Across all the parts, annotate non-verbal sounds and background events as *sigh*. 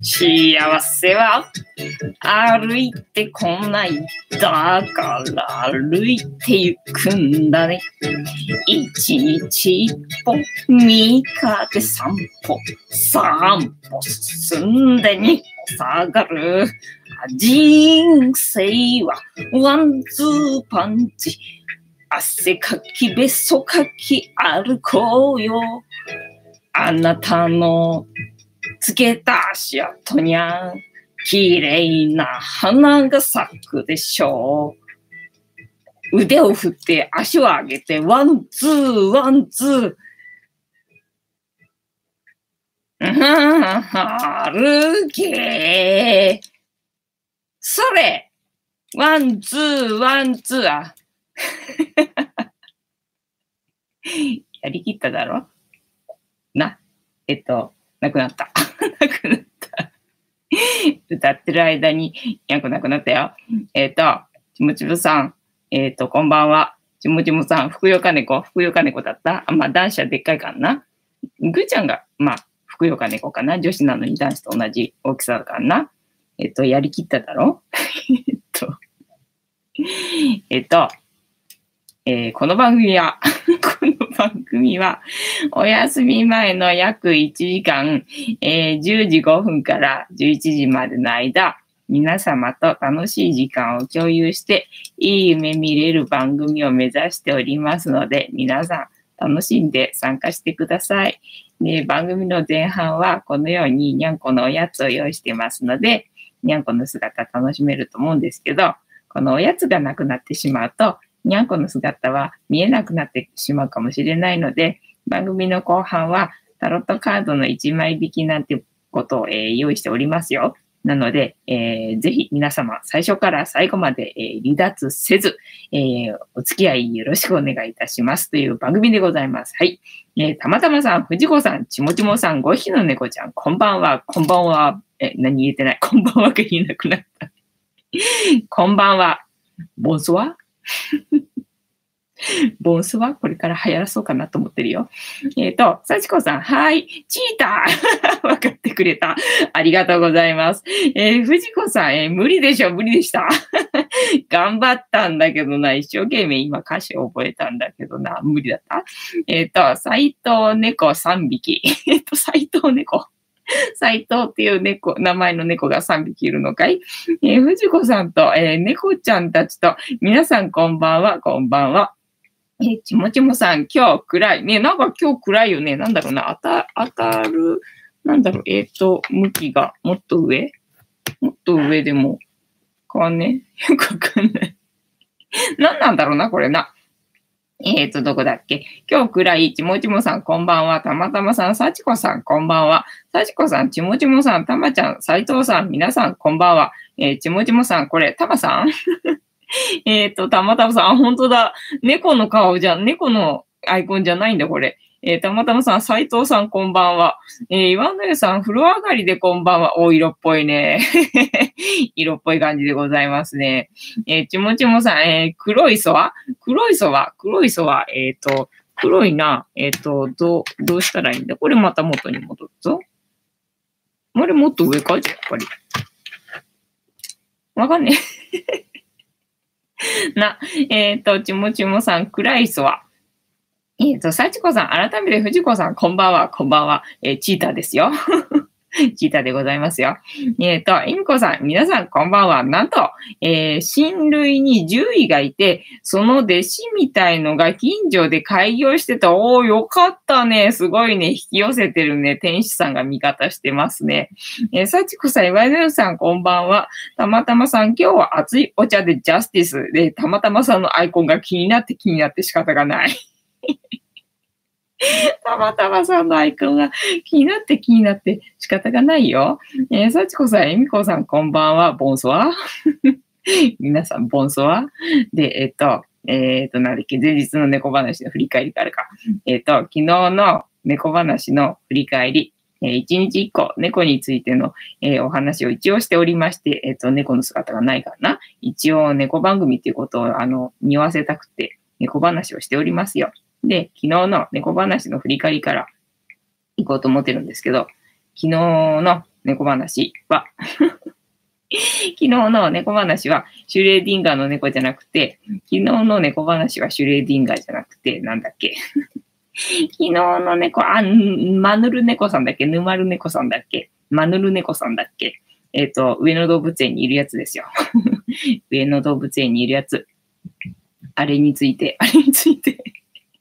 幸せは歩いてこない。だから歩いてゆくんだね。一日一歩、三日で三歩、三歩進んで二歩下がる。人生はワンツーパンチ。汗かき、べそかき、歩こうよ。あなたのつけた足跡にゃ、綺麗な花が咲くでしょう。腕を振って足を上げて、ワン、ツー、ワン、ツー。歩けそれワン、ツー、ワン、ツー。あ *laughs* やりきっただろ？な。えっと、なくなった。*laughs* なくなった。歌ってる間に、やくなくなったよ。えっ、と、ちもちもさん、えっ、と、こんばんは。ちもちもさん、ふくよか猫、ふくよか猫だった？あ、まあ、男子はでっかいかな。ぐーちゃんが、まあ、ふくよか猫かな。女子なのに男子と同じ大きさだからな。えっ、と、やりきっただろ？*laughs* えっと、えっ、と、えーこの番組は、*laughs* この番組は、お休み前の約1時間、えー10時5分から11時までの間、皆様と楽しい時間を共有して、いい夢見れる番組を目指しておりますので、皆さん楽しんで参加してください。で番組の前半はこのようににゃんこのおやつを用意してますので、にゃんこの姿楽しめると思うんですけど、このおやつがなくなってしまうと、にゃんこの姿は見えなくなってしまうかもしれないので、番組の後半はタロットカードの1枚引きなんてことを、えー用意しておりますよ。なので、えーぜひ皆様最初から最後まで、えー離脱せず、えーお付き合いよろしくお願いいたしますという番組でございます。はい。えーたまたまさん、藤子さん、ちもちもさん、5匹の猫ちゃん、こんばんは、こんばんは、え、何言えてない、こんばんはが言えなくなった。こんばんは、ボンソワ *laughs* ボンスはこれから流行らそうかなと思ってるよ。えっ、と、幸子さん、はい、チーター *laughs* わかってくれた。ありがとうございます。えー藤子さん、えー無理でしょ、無理でした。*laughs* 頑張ったんだけどな、一生懸命今歌詞を覚えたんだけどな、無理だった。えっ、と、斎藤猫3匹。えっと、斎藤猫。*laughs* 斎藤っていう猫、名前の猫が3匹いるのかい？えー藤子さんと、えー猫ちゃんたちと、皆さんこんばんは、こんばんは。え、ちもちもさん、今日暗い。ね、なんか今日暗いよね。なんだろうな。当た、当たる、なんだろう。えっ、と、向きがもっと上？もっと上でも変わんね？*laughs* よくわかんない。何なんだろうな、これな。えっ、と、どこだっけ？今日くらい、ちもちもさん、こんばんは。たまたまさん、さちこさん、こんばんは。さちこさん、ちもちもさん、たまちゃん、斎藤さん、皆さん、こんばんは。えーちもちもさん、これ、たまさん？*laughs* えっと、たまたまさん、あ、本当だ。猫の顔じゃん。猫のアイコンじゃないんだ、これ。えーたまたまさん、斉藤さん、こんばんは。えー岩野湯さん、風呂上がりでこんばんは。お、色っぽいね。*laughs* 色っぽい感じでございますね。えーちもちもさん、えー黒いそは黒いそは黒いそはえっ、と、黒いな。えっ、と、どう、どうしたらいいんだ？これまた元に戻るぞ。あれ、もっと上か？やっぱり。わかんねえ。*laughs* な、えっ、と、ちもちもさん、暗いそは。えっ、と、さちこさん、改めて藤子さん、こんばんは、こんばんは。えーチーターですよ。*laughs* チーターでございますよ。えっ、と、イミコさん、皆さん、こんばんは。なんと、えー親類に獣医がいて、その弟子みたいのが近所で開業してた。おー、よかったね。すごいね。引き寄せてるね。天使さんが味方してますね。えー、さちこさん、岩井さん、こんばんは。たまたまさん、今日は熱いお茶でジャスティスで、たまたまさんのアイコンが気になって気になって仕方がない。*laughs* たまたまさんのアイコンが気になって気になって仕方がないよ。えー、さちこさん、えみこさん、こんばんは。ボンソワ *laughs* 皆さん、ボンソワで、えっ、と、えっ、と、なんだっけ、前日の猫話の振り返りからか。えっ、と、昨日の猫話の振り返り、えー一日一個、猫についての、えーお話を一応しておりまして、えっ、と、猫の姿がないからな。一応、猫番組っていうことを、あの、匂わせたくて、猫話をしておりますよ。で、昨日の猫話の振り返りから行こうと思ってるんですけど、昨日の猫話は *laughs* 昨日の猫話はシュレーディンガーの猫じゃなくて、昨日の猫話はシュレーディンガーじゃなくて、なんだっけ *laughs* 昨日の猫、あ、マヌル猫さんだっけ？ヌマル猫さんだっけ？マヌル猫さんだっけ？えっ、ー、と、上野動物園にいるやつですよ。*laughs* 上野動物園にいるやつ。あれについて、*laughs* あれについて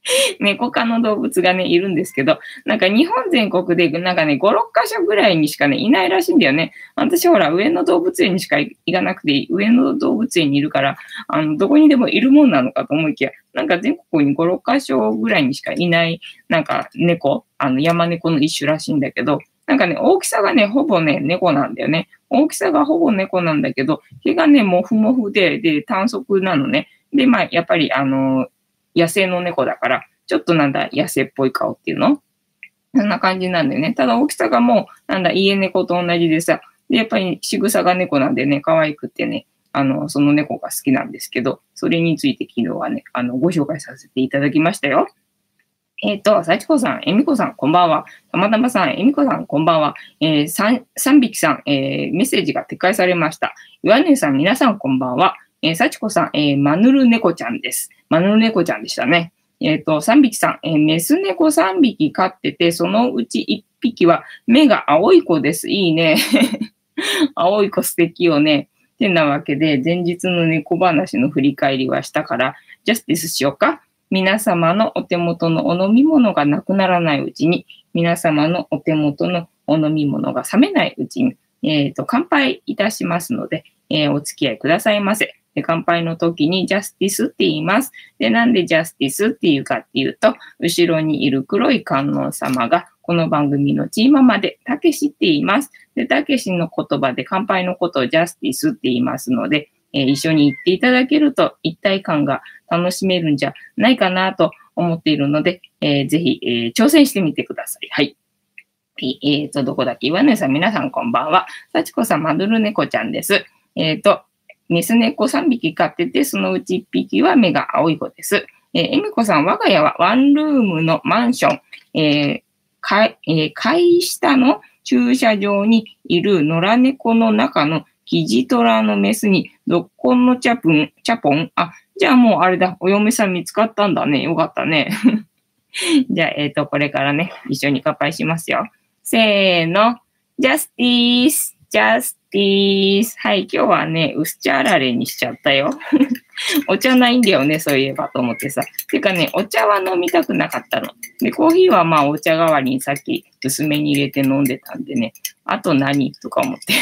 *laughs* 猫科の動物がね、いるんですけど、なんか日本全国でなんかね、5、6箇所ぐらいにしかね、いないらしいんだよね。私ほら、上野動物園にしか行かなくて、上野動物園にいるから、あの、どこにでもいるもんなのかと思いきや、なんか全国に5、6箇所ぐらいにしかいない、なんか猫、あの、山猫の一種らしいんだけど、なんかね、大きさがね、ほぼね、猫なんだよね。大きさがほぼ猫なんだけど、毛がね、もふもふで、で、短足なのね。で、まあ、やっぱり、あの、野生の猫だから、ちょっとなんだ、野生っぽい顔っていうの？そんな感じなんでね。ただ大きさがもう、なんだ、家猫と同じでさ、で、やっぱり仕草が猫なんでね、可愛くてね、あの、その猫が好きなんですけど、それについて昨日はね、あの、ご紹介させていただきましたよ。えっ、ー、と、幸子さん、えみこさん、こんばんは。たまたまさん、えみこさん、こんばんは。えー、三、三匹さん、えー、メッセージが撤回されました。岩根さん、皆さん、こんばんは。えー、幸子さん、えー、マヌルネコちゃんです。マヌルネコちゃんでしたね。えっ、ー、と、3匹さん、えー、メス猫3匹飼ってて、そのうち1匹は目が青い子です。いいね。*laughs* 青い子素敵よね。てなわけで、前日の猫話の振り返りはしたから、ジャスティスしようか。皆様のお手元のお飲み物がなくならないうちに、皆様のお手元のお飲み物が冷めないうちに、えっ、ー、と、乾杯いたしますので、えー、お付き合いくださいませ。で、乾杯の時にジャスティスって言います。で、なんでジャスティスっていうかっていうと、後ろにいる黒い観音様が、この番組のチーママで、たけしって言います。で、たけしの言葉で乾杯のことをジャスティスって言いますので、えー、一緒に言っていただけると一体感が楽しめるんじゃないかなと思っているので、えー、ぜひ、えー、挑戦してみてください。はい。えっ、ー、と、どこだっけ？岩根さん、皆さんこんばんは。幸子さん、マドルネコちゃんです。えっ、ー、と、メス猫3匹飼ってて、そのうち1匹は目が青い子です。えー、エミコさん、我が家はワンルームのマンション、えー、階、えー、階下の駐車場にいる野良猫の中のキジトラのメスに、どっこんのチャプン、チャポン、あ、じゃあもうあれだ、お嫁さん見つかったんだね。よかったね。*laughs* じゃあ、えっ、ー、と、これからね、一緒に乾杯しますよ。せーの、ジャスティース、ジャスティース。はい、今日はね、薄茶あられにしちゃったよ。*laughs* お茶ないんだよね、そういえばと思ってさ。てかね、お茶は飲みたくなかったの。で、コーヒーはまあお茶代わりにさっき薄めに入れて飲んでたんでね、あと何とか思って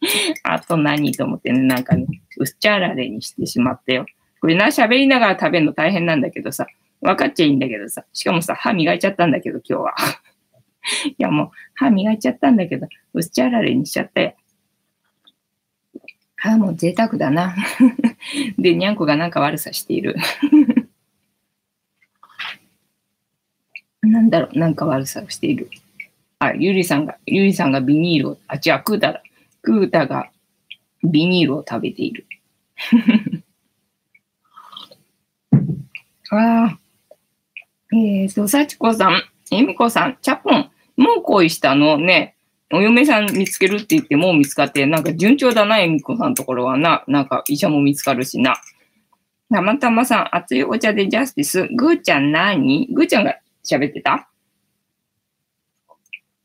*laughs* あと何と思ってね、なんかね、薄茶あられにしてしまったよ。これな、喋りながら食べるの大変なんだけどさ、分かっちゃいいんだけどさ、しかもさ、歯磨いちゃったんだけど、今日は。*laughs* いやもう、歯磨いちゃったんだけど、薄茶あられにしちゃったよ。あ、もう贅沢だな。*laughs* で、にゃんこがなんか悪さしている。*laughs* なんだろう、なんか悪さをしている。あ、ゆりさんが、ゆりさんがビニールを、あ、違う、クータだ。クータがビニールを食べている。*laughs* ああ。えっ、ー、と、幸子さん、えみこさん、チャポン、もう恋したの？ね、お嫁さん見つけるって言っても見つかって、なんか順調だな、えみこさんのところはな。なんか医者も見つかるしな。たまたまさん、熱いお茶でジャスティス。ぐーちゃん何？ぐーちゃんが喋ってた？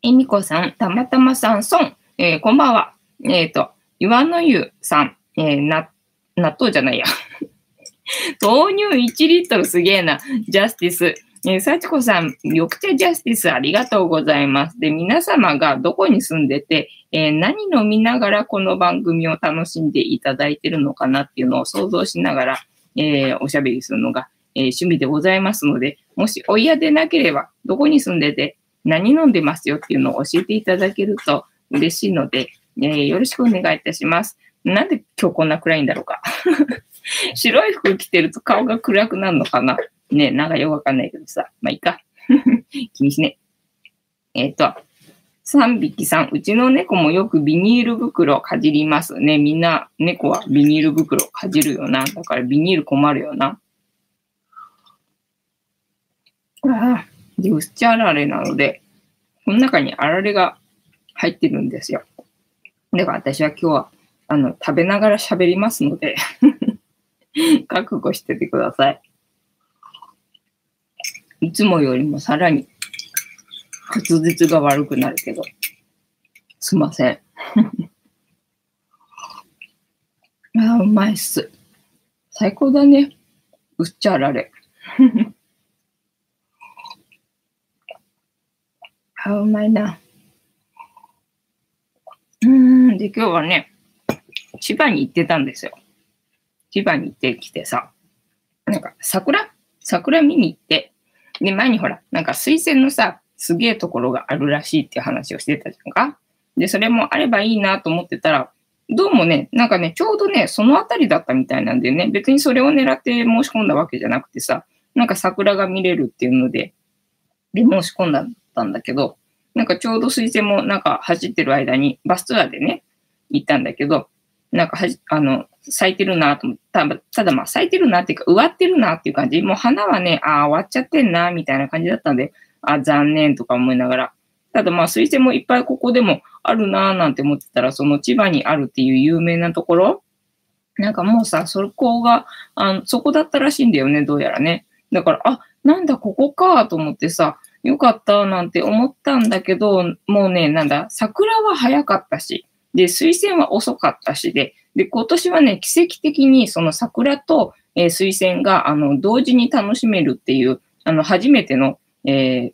えみこさん、たまたまさん、ソン。えー、こんばんは。えっ、ー、と、岩の湯さん。えー、な、納豆じゃないや。*laughs* 豆乳1リットルすげえな。ジャスティス。えー、幸子さん、緑茶ジャスティスありがとうございます。で、皆様がどこに住んでて、えー、何飲みながらこの番組を楽しんでいただいてるのかなっていうのを想像しながら、えー、おしゃべりするのが、え、趣味でございますので、もしお嫌でなければ、どこに住んでて何飲んでますよっていうのを教えていただけると嬉しいので、え、よろしくお願いいたします。なんで今日こんな暗いんだろうか。*laughs* 白い服着てると顔が暗くなるのかな？ね、なんかよくわかんないけどさ。まあいいか。*laughs* 気にしね。えっ、ー、と、3匹さん、うちの猫もよくビニール袋かじりますね。みんな猫はビニール袋かじるよな。だからビニール困るよな。ああ、で、薄茶あられなので、この中にあられが入ってるんですよ。だから私は今日は、あの、食べながら喋りますので *laughs* 覚悟しててください。いつもよりもさらに滑舌が悪くなるけど、すいません。*laughs* ああ、うまいっす。最高だね。うっちゃられ。*laughs* あうまいな。うん、で、今日はね、千葉に行ってたんですよ。千葉に行ってきてさ、なんか桜？桜見に行って、で、前にほら、なんか水仙のさ、すげえところがあるらしいっていう話をしてたじゃんか？で、それもあればいいなと思ってたら、どうもね、なんかね、ちょうどね、そのあたりだったみたいなんでね、別にそれを狙って申し込んだわけじゃなくてさ、なんか桜が見れるっていうので、で、申し込んだんだけど、なんかちょうど水星もなんか走ってる間にバスツアーでね、行ったんだけど、なんかはじ、あの、咲いてるなと思った。ただまあ咲いてるなっていうか、植わってるなっていう感じ。もう花はね、ああ、終わっちゃってんな、みたいな感じだったんで、あ残念とか思いながら。ただまあ水星もいっぱいここでもあるなーなんて思ってたら、その千葉にあるっていう有名なところ、なんかもうさ、そこが、あのそこだったらしいんだよね、どうやらね。だから、あ、なんだ、ここかと思ってさ、よかったなんて思ったんだけど、もうね、なんだ、桜は早かったし、で、水仙は遅かったしで、で、今年はね、奇跡的にその桜と、えー、水仙が、あの、同時に楽しめるっていう、あの、初めての、えー、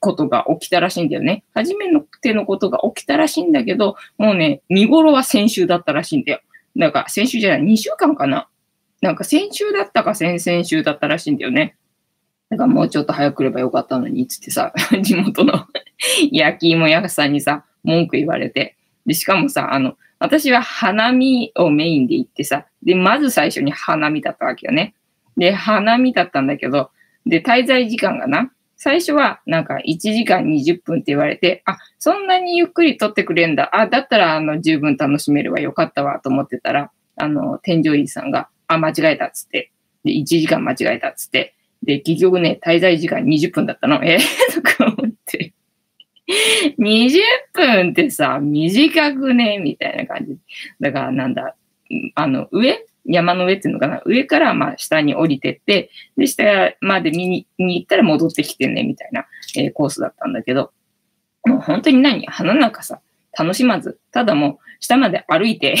ことが起きたらしいんだよね。初めてのことが起きたらしいんだけど、もうね、見頃は先週だったらしいんだよ。だか、先週じゃない、2週間かな。なんか先週だったか先々週だったらしいんだよね。だかもうちょっと早く来ればよかったのに、つってさ、*laughs* 地元の *laughs* 焼き芋屋さんにさ、文句言われて。で、しかもさ、あの、私は花見をメインで行ってさ、で、まず最初に花見だったわけよね。で、花見だったんだけど、で、滞在時間がな、最初はなんか1時間20分って言われて、あ、そんなにゆっくり撮ってくれんだ。あ、だったらあの十分楽しめるわよかったわと思ってたら、あの、添乗員さんが、あ、間違えたっつって、で、1時間間違えたっつって、で、結局ね、滞在時間20分だったの。えー、*laughs* とか思って。*laughs* 20分ってさ、短くね？みたいな感じ。だからなんだ、あの、上？山の上っていうのかな？上からまあ下に降りてって、で、下まで見に行ったら戻ってきてね、みたいな、えー、コースだったんだけど、もう本当に何？花なんかさ、楽しまず、ただもう下まで歩いて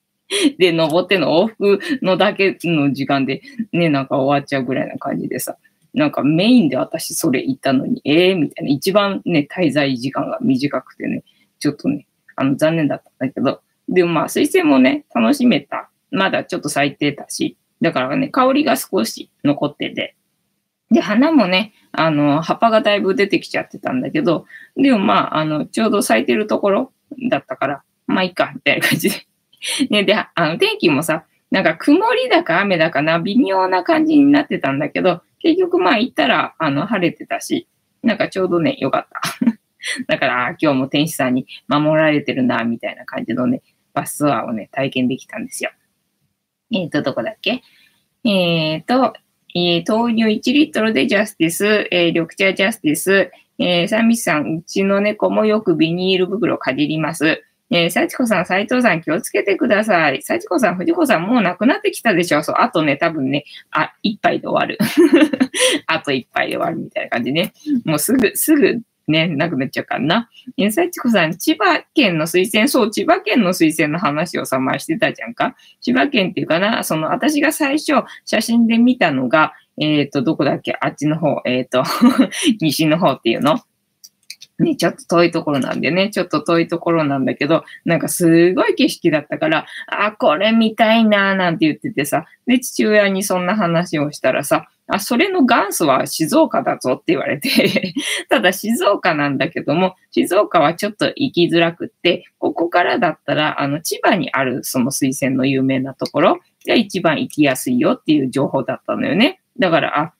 *laughs* で、登っての往復のだけの時間で、ね、なんか終わっちゃうぐらいな感じでさ、なんかメインで私それ行ったのに、ええー、みたいな、一番ね、滞在時間が短くてね、ちょっとね、あの、残念だったんだけど、でもまあ、水星もね、楽しめた。まだちょっと咲いてたし、だからね、香りが少し残ってて、で、花もね、あの、葉っぱがだいぶ出てきちゃってたんだけど、でもまあ、あの、ちょうど咲いてるところだったから、まあいいか、みたいな感じで。*laughs* ね、で、あの、天気もさ、なんか曇りだか雨だかな、微妙な感じになってたんだけど、結局まあ行ったら、あの、晴れてたし、なんかちょうどね、よかった。*laughs* だから、今日も天使さんに守られてるな、みたいな感じのね、バスツアーをね、体験できたんですよ。えっ、ー、と、どこだっけ？えっ、ー、と、えー、豆乳1リットルでジャスティス、え、緑茶ジャスティス、えー、サミスさん、うちの猫もよくビニール袋かじります。えー、幸子さん、斉藤さん、気をつけてください。幸子さん、藤子さん、もうなくなってきたでしょ。そう、あとね、多分ね、あ、一杯で終わる。*laughs* あと一杯で終わるみたいな感じね。もうすぐ、すぐ、ね、なくなっちゃうからな。えー、幸子さん、千葉県の推薦、そう、千葉県の推薦の話をさ、前してたじゃんか。千葉県っていうかな、その、私が最初、写真で見たのが、えっ、ー、と、どこだっけ？あっちの方、えっ、ー、と、*laughs* 西の方っていうのね、ちょっと遠いところなんでね、ちょっと遠いところなんだけど、なんかすごい景色だったから、あ、これ見たいなーなんて言っててさ、で、父親にそんな話をしたらさ、あ、それの元祖は静岡だぞって言われて *laughs* ただ静岡なんだけども、静岡はちょっと行きづらくって、ここからだったら、あの、千葉にあるその水仙の有名なところが一番行きやすいよっていう情報だったのよね。だから、あ、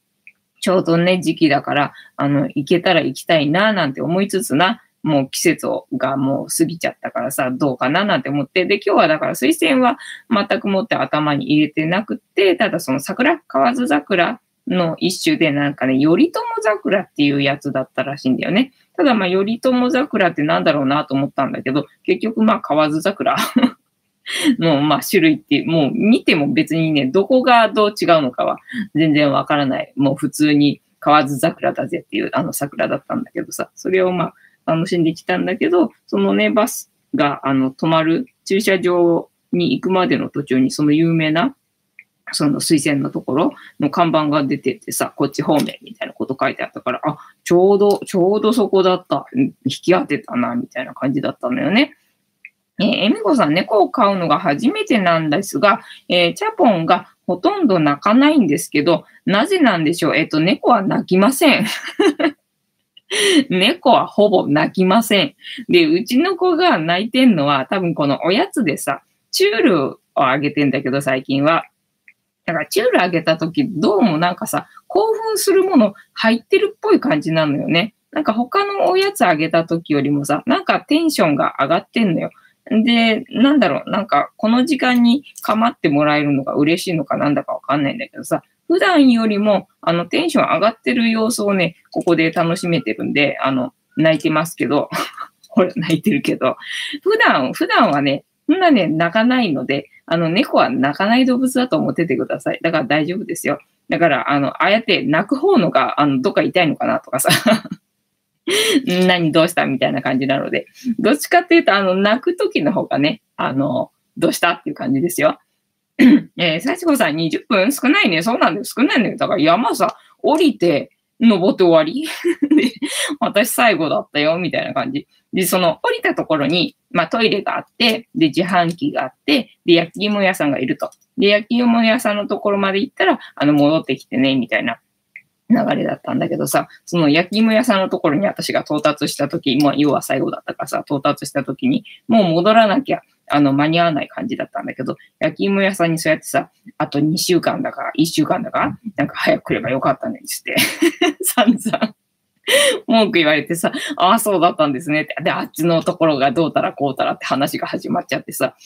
ちょうどね、時期だから、あの、行けたら行きたいな、なんて思いつつな、もう季節がもう過ぎちゃったからさ、どうかななんて思って、で、今日はだから推薦は全くもって頭に入れてなくて、ただその桜、河津桜の一種でなんかね、頼朝桜っていうやつだったらしいんだよね。ただまあ、頼朝桜ってなんだろうなと思ったんだけど、結局まあ、河津桜の、まあ、種類って、もう見ても別にね、どこがどう違うのかは全然わからない。もう普通に河津桜だぜっていうあの桜だったんだけどさ、それをまあ、楽しんできたんだけど、そのね、バスが、あの、止まる駐車場に行くまでの途中にその有名なその推薦のところの看板が出ててさ、こっち方面みたいなこと書いてあったから、あ、ちょうど、ちょうどそこだった。引き当てたな、みたいな感じだったんだよね。えー、エミコさん、猫を飼うのが初めてなんですが、えー、チャポンがほとんど泣かないんですけど、なぜなんでしょう？えっ、ー、と、猫は泣きません。*laughs* 猫はほぼ泣きません。で、うちの子が泣いてんのは多分このおやつでさ、チュールをあげてんだけど最近は。だからチュールあげた時、どうもなんかさ、興奮するもの入ってるっぽい感じなのよね。なんか他のおやつあげた時よりもさ、なんかテンションが上がってんのよ。で、なんだろう、なんかこの時間に構ってもらえるのが嬉しいのかなんだかわかんないんだけどさ、普段よりもあのテンション上がってる様子をね、ここで楽しめてるんで、あの、泣いてますけど、*laughs* ほら、泣いてるけど、普段、普段はね、そんなね、泣かないので、あの、猫は泣かない動物だと思っててください。だから大丈夫ですよ。だから、あの、ああやって泣く方のが、あの、どっか痛いのかなとかさ。*laughs* 何どうしたみたいな感じなので、どっちかっていうと、あの、泣く時の方がね、あの、どうしたっていう感じですよ。*clears throat* えー、幸子さん20分少ないね。そうなんだよ。少ないね。だから山さ、降りて、登って終わり、*laughs* 私最後だったよ、みたいな感じ。で、その降りたところに、まあトイレがあって、で、自販機があって、で、焼き芋屋さんがいると。で、焼き芋屋さんのところまで行ったら、あの、戻ってきてね、みたいな流れだったんだけどさ、その焼き芋屋さんのところに私が到達した時、もう要は最後だったからさ、到達した時に、もう戻らなきゃ、あの、間に合わない感じだったんだけど、焼き芋屋さんにそうやってさ、あと2週間だから、1週間だから、なんか早く来ればよかったね、つって、*laughs* 散々文句言われてさ、ああ、そうだったんですねって。で、あっちのところがどうたらこうたらって話が始まっちゃってさ。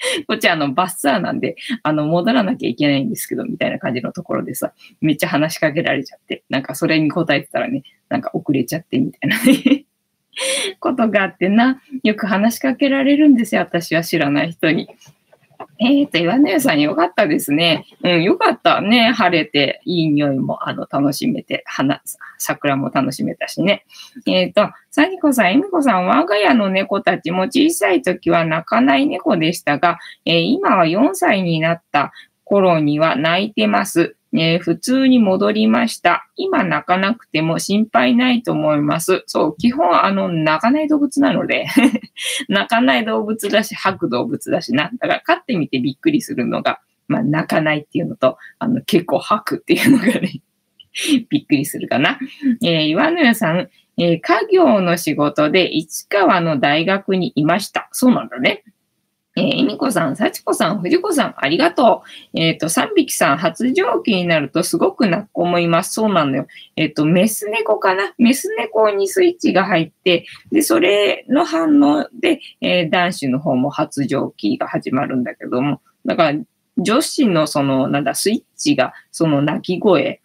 *laughs* こっちあのバスツアーなんで、あの戻らなきゃいけないんですけど、みたいな感じのところでさ、めっちゃ話しかけられちゃって、なんかそれに答えてたらね、なんか遅れちゃってみたいな *laughs* ことがあってな、よく話しかけられるんですよ、私は知らない人に。えっ、ー、と、岩根さんよかったですね。うん、よかったね。晴れて、いい匂いも、あの、楽しめて、花、桜も楽しめたしね。えっ、ー、と、さきこさん、えみこさん、我が家の猫たちも小さい時は泣かない猫でしたが、えー、今は4歳になった頃には泣いてます。えー、普通に戻りました。今泣かなくても心配ないと思います。そう、基本あの、泣かない動物なので *laughs* 泣かない動物だし、吐く動物だしな。だから飼ってみてびっくりするのが、まあ泣かないっていうのと、あの、結構吐くっていうのがね *laughs* びっくりするかな。えー、岩野屋さん、えー、家業の仕事で市川の大学にいました。そうなんだね。えー、えみこさん、さちこさん、ふじこさん、ありがとう。えっ、ー、と、3匹さん、発情期になるとすごく泣く子もいます。そうなのよ。えっ、ー、と、メス猫かなメス猫にスイッチが入って、で、それの反応で、えー、男子の方も発情期が始まるんだけども、だから、女子のその、なんだ、スイッチが、その泣き声、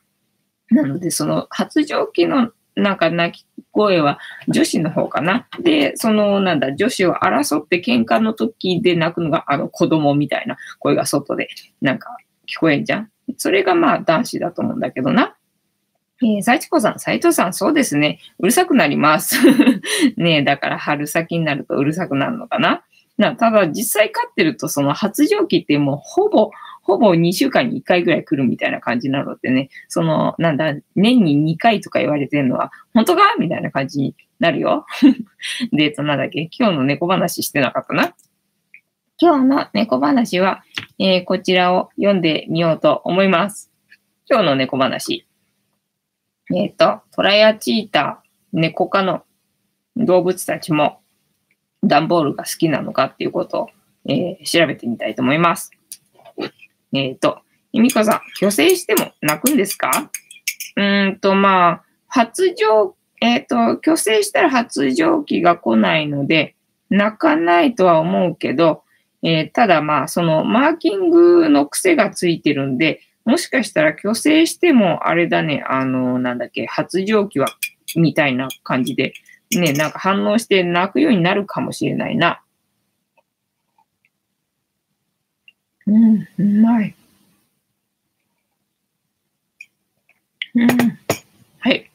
なので、その発情期のなんか泣き声は女子の方かな。で、そのなんだ、女子を争って喧嘩の時で泣くのがあの子供みたいな声が外でなんか聞こえんじゃん。それがまあ男子だと思うんだけどな。えー、幸子さん、斉藤さん、そうですね。うるさくなります。*laughs* ねえ、だから春先になるとうるさくなるのかな。なただ実際飼ってるとその発情期ってもうほぼほぼ2週間に1回ぐらい来るみたいな感じなのでね、その、なんだ、年に2回とか言われてるのは、本当か？みたいな感じになるよ。で、えっと、なんだっけ、今日の猫話してなかったな？今日の猫話は、えー、こちらを読んでみようと思います。今日の猫話。えっ、ー、と、トラやチーター、猫科の動物たちも段ボールが好きなのかっていうことを、えー、調べてみたいと思います。えっ、ー、と、ゆみこさん、虚勢しても泣くんですか？うんと、まあ、発情、えっ、ー、と、虚勢したら発情期が来ないので、泣かないとは思うけど、えー、ただまあ、そのマーキングの癖がついてるんで、もしかしたら虚勢しても、あれだね、あの、なんだっけ、発情期はみたいな感じで、ね、なんか反応して泣くようになるかもしれないな。うん、うまい。うん。はい。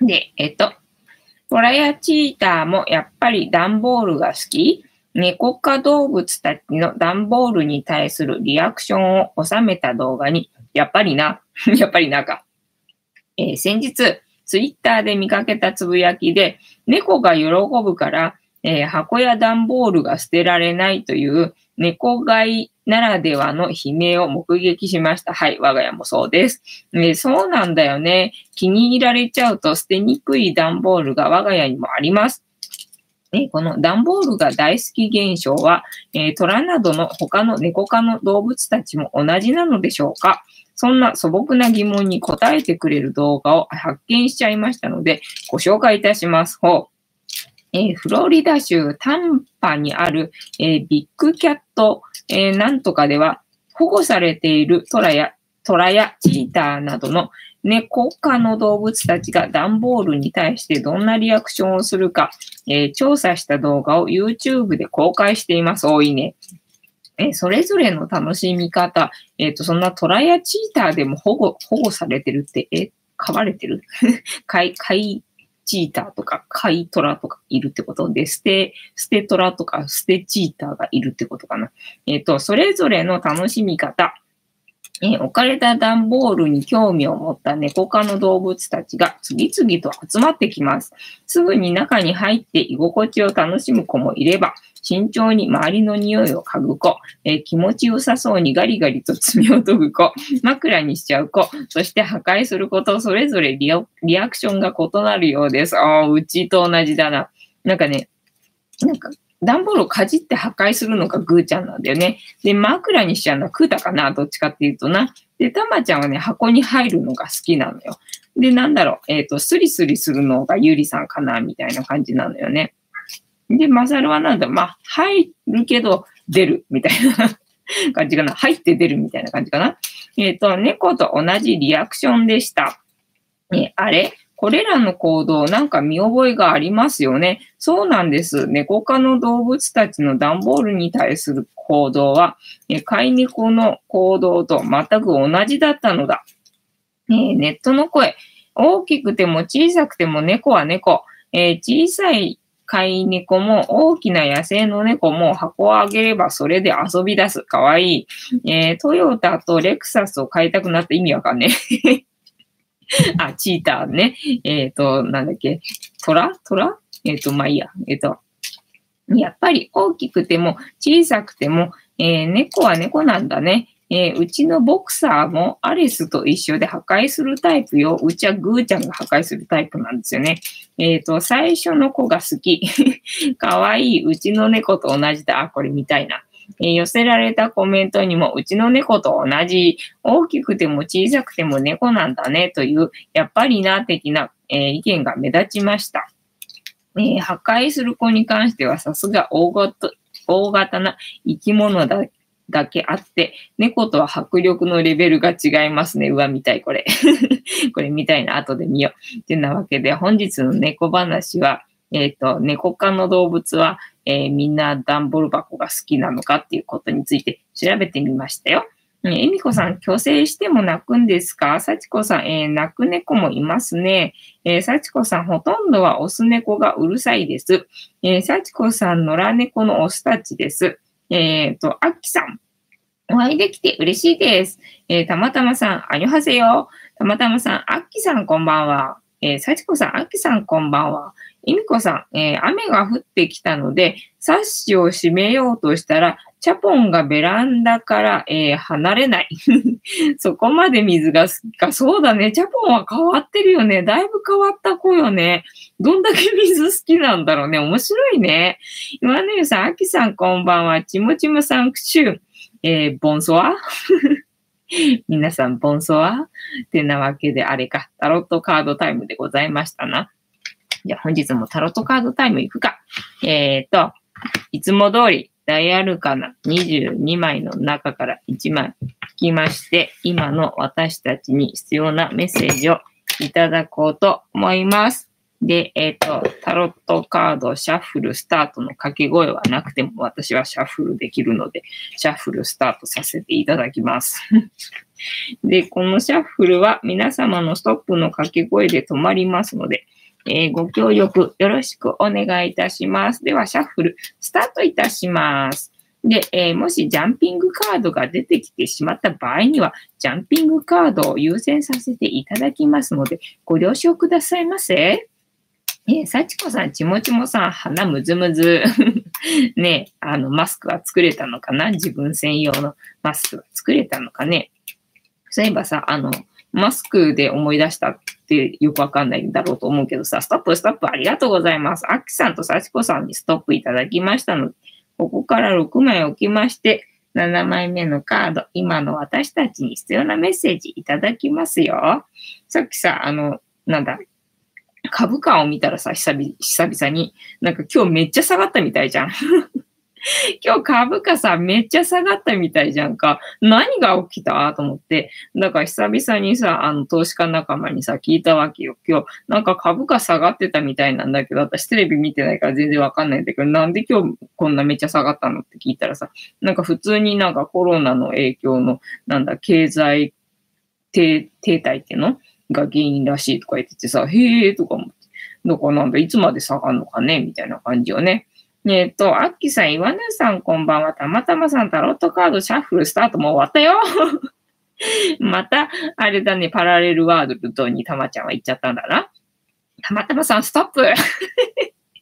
で、えっと、トラやチーターもやっぱり段ボールが好き？猫科動物たちの段ボールに対するリアクションを収めた動画に、やっぱりな、*laughs* やっぱりなんか、えー、先日、ツイッターで見かけたつぶやきで、猫が喜ぶから、えー、箱や段ボールが捨てられないという猫飼いならではの悲鳴を目撃しました。はい、我が家もそうです。えー、そうなんだよね。気に入られちゃうと捨てにくい段ボールが我が家にもあります。えこの段ボールが大好き現象は、えー、虎などの他の猫科の動物たちも同じなのでしょうかそんな素朴な疑問に答えてくれる動画を発見しちゃいましたので、ご紹介いたします。ほうえー、フロリダ州タンパにある、えー、ビッグキャット、えー、なんとかでは、保護されているトラや、トラやチーターなどの猫科の動物たちが段ボールに対してどんなリアクションをするか、え、調査した動画を YouTube で公開しています。多いね。え、それぞれの楽しみ方、えっ、と、そんなトラやチーターでも保護、保護されてるって、え、飼われてる？*laughs* 飼い、飼いチーターとか、カイトラとかいるってことで、ステ、ステトラとか、ステチーターがいるってことかな。えっ、と、それぞれの楽しみ方、え置かれた段ボールに興味を持った猫科の動物たちが次々と集まってきます。すぐに中に入って居心地を楽しむ子もいれば、慎重に周りの匂いを嗅ぐ子、え、気持ちよさそうにガリガリと爪を研ぐ子、枕にしちゃう子、そして破壊する子とそれぞれリアクションが異なるようです。ああ、うちと同じだな。なんかね、なんか段ボールをかじって破壊するのがグーちゃんなんだよね。で、枕にしちゃうのはクータかな、どっちかっていうとな。で、たまちゃんはね、箱に入るのが好きなのよ。で、なんだろう、えっ、ー、と、スリスリするのがゆりさんかな、みたいな感じなのよね。で、マサルはなんだ、まあ、入るけど出る、みたいな感じかな。入って出るみたいな感じかな。えっ、ー、と、猫と同じリアクションでした。えあれ？これらの行動、なんか見覚えがありますよね。そうなんです。猫科の動物たちの段ボールに対する行動は、飼い猫の行動と全く同じだったのだ。ネットの声。大きくても小さくても猫は猫。え、小さい飼い猫も大きな野生の猫も箱をあげればそれで遊び出す。かわいい。えー、トヨタとレクサスを買いたくなった意味わかんねえ。*laughs* あ、チーターね。えっ、ー、と、なんだっけ。トラ？トラ？えっ、ー、と、まあいいや。えっ、ー、と、やっぱり大きくても小さくても、えー、猫は猫なんだね。えー、うちのボクサーもアレスと一緒で破壊するタイプよ。うちはグーちゃんが破壊するタイプなんですよね。えっ、ー、と、最初の子が好き。*laughs* かわいい。うちの猫と同じだ。あ、これ見たいな。え、寄せられたコメントにも、うちの猫と同じ、大きくても小さくても猫なんだねという、やっぱりな、的な、え、意見が目立ちました。え、破壊する子に関してはさすが大型大型な生き物だだけあって、猫とは迫力のレベルが違いますね。うわ、見たい、これ。*laughs* これ見たいな、後で見よう。ってなわけで、本日の猫話は、えっ、ー、と、猫科の動物は、えー、みんな段ボール箱が好きなのかっていうことについて調べてみましたよ。えー、みこさん、虚勢しても泣くんですか？幸子さん、えー、泣く猫もいますね。えー、幸子さん、ほとんどはオス猫がうるさいです。えー、幸子さん、野良猫のオスたちです。えっ、ー、と、あっきさん、お会いできて嬉しいです。えー、たまたまさん、あにょはせよ。たまたまさん、あっきさん、こんばんは。えー、幸子さん、あきさん、こんばんは。いみこさん、えー、雨が降ってきたので、サッシを閉めようとしたら、チャポンがベランダから、えー、離れない。*laughs* そこまで水が好きか。そうだね。チャポンは変わってるよね。だいぶ変わった子よね。どんだけ水好きなんだろうね。面白いね。今ねさん、あきさんこんばんは。ちもちもさん、くしゅん。えー、ボンソワ？*laughs* 皆さん、ボンソワってなわけであれか。タロットカードタイムでございましたな。じゃあ本日もタロットカードタイムいくか。えっ、ー、と、いつも通りダイアルカナ22枚の中から1枚引きまして、今の私たちに必要なメッセージをいただこうと思います。で、えっ、と、タロットカード、シャッフル、スタートの掛け声はなくても私はシャッフルできるので、シャッフルスタートさせていただきます。*laughs* で、このシャッフルは皆様のストップの掛け声で止まりますので、えー、ご協力よろしくお願いいたします。では、シャッフル、スタートいたします。で、えー、もしジャンピングカードが出てきてしまった場合には、ジャンピングカードを優先させていただきますので、ご了承くださいませ。えー、幸子さん、ちもちもさん、鼻むずむず。*laughs* ねあの、マスクは作れたのかな？自分専用のマスクは作れたのかね？そういえばさ、あの、マスクで思い出したってよくわかんないんだろうと思うけどさ、ストップ、ストップ、ありがとうございます。アキさんと幸子さんにストップいただきましたので、ここから6枚置きまして、7枚目のカード、今の私たちに必要なメッセージいただきますよ。さっきさ、あの、なんだ、株価を見たらさ、久々久々に、なんか今日めっちゃ下がったみたいじゃん。*laughs* 今日株価さ、めっちゃ下がったみたいじゃんか。何が起きた？と思って。だから久々にさ、あの、投資家仲間にさ、聞いたわけよ。今日、なんか株価下がってたみたいなんだけど、私テレビ見てないから全然わかんないんだけど、なんで今日こんなめっちゃ下がったのって聞いたらさ、なんか普通になんかコロナの影響の、なんだ、経済停滞っての？が原因らしいとか言っててさ、へえーとか思って。どこなんだ、いつまで下がるのかねみたいな感じよね。えっ、ー、と、アッキーさん、岩根さん、こんばんは。たまたまさん、タロットカード、シャッフル、スタートも終わったよ。*laughs* また、あれだね、パラレルワールドにたまちゃんは行っちゃったんだな。たまたまさん、ストップ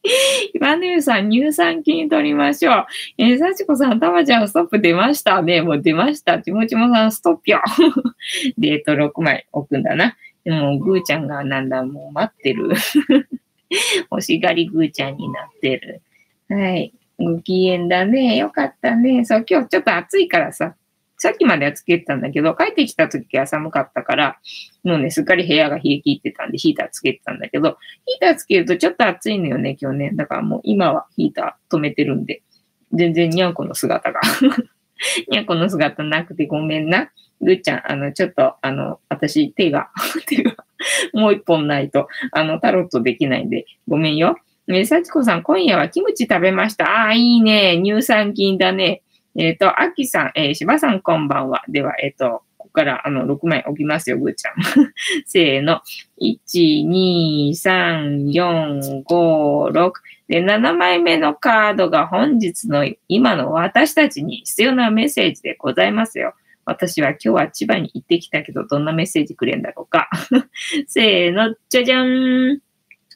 *laughs* 岩根さん、乳酸菌取りましょう。えー、幸子さん、たまちゃん、ストップ出ましたね。もう出ました。ちもちもさん、ストップよ。で、えっと、6枚置くんだな。でも、ぐーちゃんがなんだ、もう待ってる。*laughs* 欲しがりぐーちゃんになってる。はい。ご機嫌だね。よかったね。そう、今日ちょっと暑いからさ、さっきまではつけてたんだけど、帰ってきた時は寒かったから、もうね、すっかり部屋が冷え切ってたんで、ヒーターつけてたんだけど、ヒーターつけるとちょっと暑いのよね、今日ね。だからもう今はヒーター止めてるんで、全然にゃんこの姿がにゃんこの姿なくてごめんな。ぐっちゃん、あの、ちょっと、あの、私、手が、*laughs* 手が、もう一本ないと、あの、タロットできないんで、ごめんよ。え幸子さん、今夜はキムチ食べました。ああ、いいね。乳酸菌だね。えっ、ー、と、アキさん、えー、芝さん、こんばんは。では、えっ、ー、と、ここから、あの、6枚置きますよ、ぐーちゃん。*laughs* せーの。1、2、3、4、5、6。で、7枚目のカードが本日の今の私たちに必要なメッセージでございますよ。私は今日は千葉に行ってきたけど、どんなメッセージくれんだろうか。*laughs* せーの、じゃじゃーん。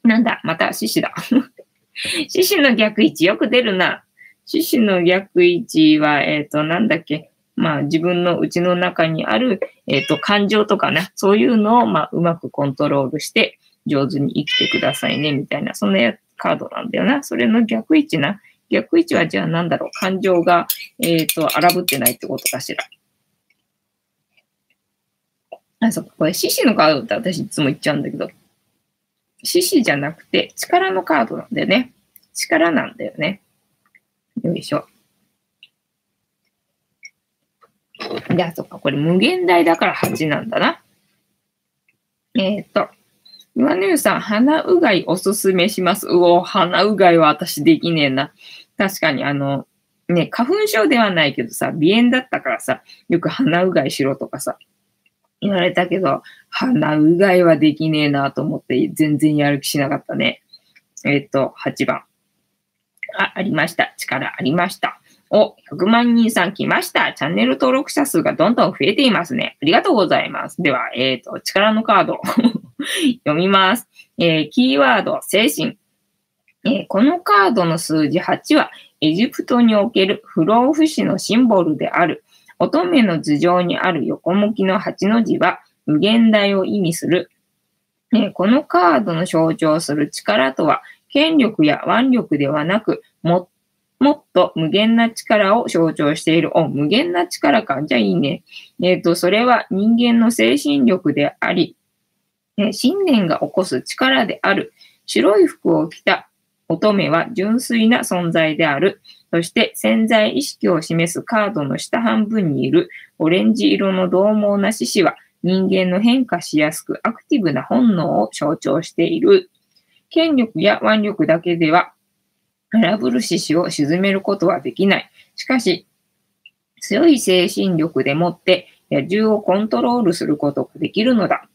なんだ、また獅子だ。*laughs* 獅子の逆位置よく出るな。獅子の逆位置は、えっ、ー、と、なんだっけ。まあ、自分の内の中にある、えっ、ー、と、感情とかね、そういうのを、まあ、うまくコントロールして、上手に生きてくださいね、みたいな、そんなカードなんだよな。それの逆位置な。逆位置はじゃあなんだろう。感情が、えっ、ー、と、荒ぶってないってことかしら。あ、そっか。これ、獅子のカードって私いつも言っちゃうんだけど、獅子じゃなくて力のカードなんだよね。力なんだよね。よいしょ。じゃあ、そっか、これ無限大だから8なんだな。えっ、ー、と、岩根さん、鼻うがいおすすめします。うお、鼻うがいは私できねえな。確かに、あの、ね、花粉症ではないけどさ、鼻炎だったからさ、よく鼻うがいしろとかさ、言われたけど、鼻うがいはできねえなと思って全然やる気しなかったね。えっ、ー、と、8番。あ、ありました。力ありました。お、100万人さん来ました。チャンネル登録者数がどんどん増えていますね。ありがとうございます。では、えっ、ー、と、力のカード *laughs* 読みます。えー、キーワード、精神。えー、このカードの数字8は、エジプトにおける不老不死のシンボルである乙女の頭上にある横向きの8の字は無限大を意味する。えーこのカードの象徴する力とは、権力や腕力ではなく、ももっと無限な力を象徴している。お、無限な力か。じゃあいいね。えっ、ー、と、それは人間の精神力であり、信念が起こす力である。白い服を着た乙女は純粋な存在である。そして潜在意識を示すカードの下半分にいるオレンジ色の獰猛な獅子は人間の変化しやすくアクティブな本能を象徴している。権力や腕力だけでは荒ぶる獅子を沈めることはできない。しかし、強い精神力でもって野獣をコントロールすることができるのだ。